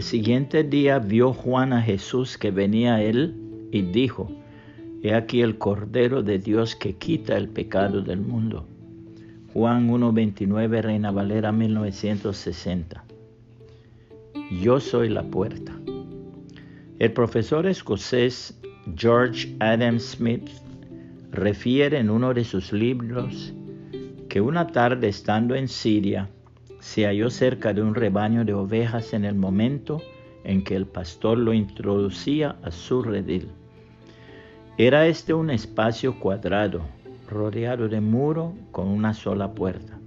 El siguiente día vio Juan a Jesús que venía a él y dijo, He aquí el Cordero de Dios que quita el pecado del mundo. Juan 1.29, Reina Valera 1960. Yo soy la puerta. El profesor escocés George Adam Smith refiere en uno de sus libros que una tarde estando en Siria, se halló cerca de un rebaño de ovejas en el momento en que el pastor lo introducía a su redil. Era este un espacio cuadrado, rodeado de muro con una sola puerta.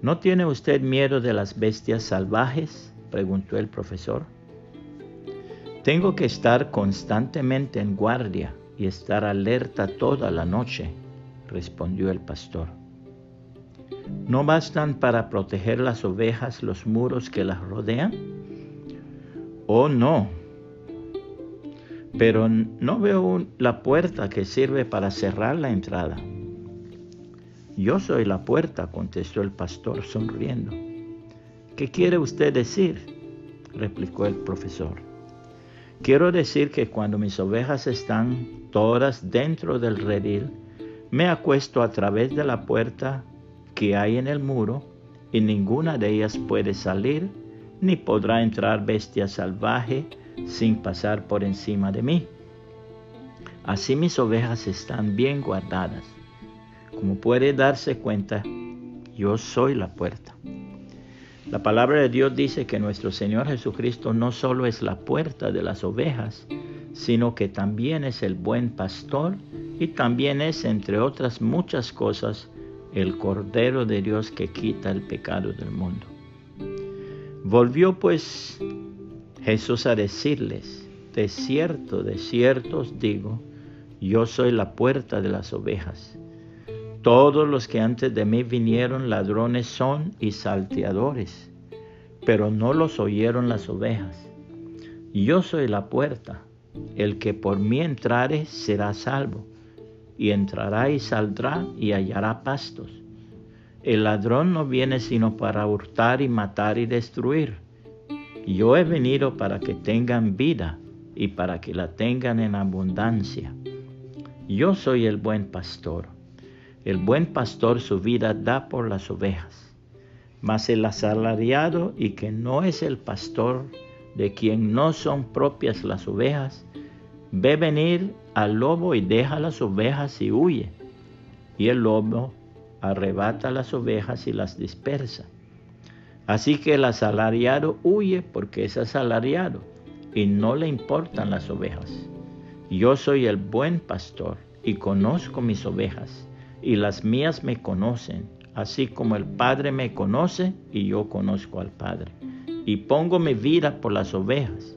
¿No tiene usted miedo de las bestias salvajes? preguntó el profesor. Tengo que estar constantemente en guardia y estar alerta toda la noche, respondió el pastor. ¿No bastan para proteger las ovejas los muros que las rodean? Oh, no. Pero no veo la puerta que sirve para cerrar la entrada. Yo soy la puerta, contestó el pastor sonriendo. ¿Qué quiere usted decir? replicó el profesor. Quiero decir que cuando mis ovejas están todas dentro del redil, me acuesto a través de la puerta que hay en el muro y ninguna de ellas puede salir ni podrá entrar bestia salvaje sin pasar por encima de mí. Así mis ovejas están bien guardadas. Como puede darse cuenta, yo soy la puerta. La palabra de Dios dice que nuestro Señor Jesucristo no solo es la puerta de las ovejas, sino que también es el buen pastor y también es, entre otras muchas cosas, el Cordero de Dios que quita el pecado del mundo. Volvió pues Jesús a decirles, de cierto, de cierto os digo, yo soy la puerta de las ovejas. Todos los que antes de mí vinieron ladrones son y salteadores, pero no los oyeron las ovejas. Yo soy la puerta, el que por mí entrare será salvo y entrará y saldrá y hallará pastos. El ladrón no viene sino para hurtar y matar y destruir. Yo he venido para que tengan vida y para que la tengan en abundancia. Yo soy el buen pastor. El buen pastor su vida da por las ovejas. Mas el asalariado y que no es el pastor, de quien no son propias las ovejas, ve venir al lobo y deja las ovejas y huye. Y el lobo arrebata las ovejas y las dispersa. Así que el asalariado huye porque es asalariado y no le importan las ovejas. Yo soy el buen pastor y conozco mis ovejas y las mías me conocen, así como el Padre me conoce y yo conozco al Padre. Y pongo mi vida por las ovejas.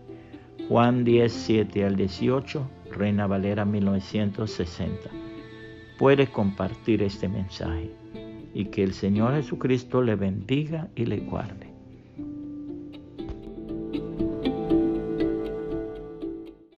Juan 10, 7 al 18, Reina Valera 1960. Puede compartir este mensaje y que el Señor Jesucristo le bendiga y le guarde.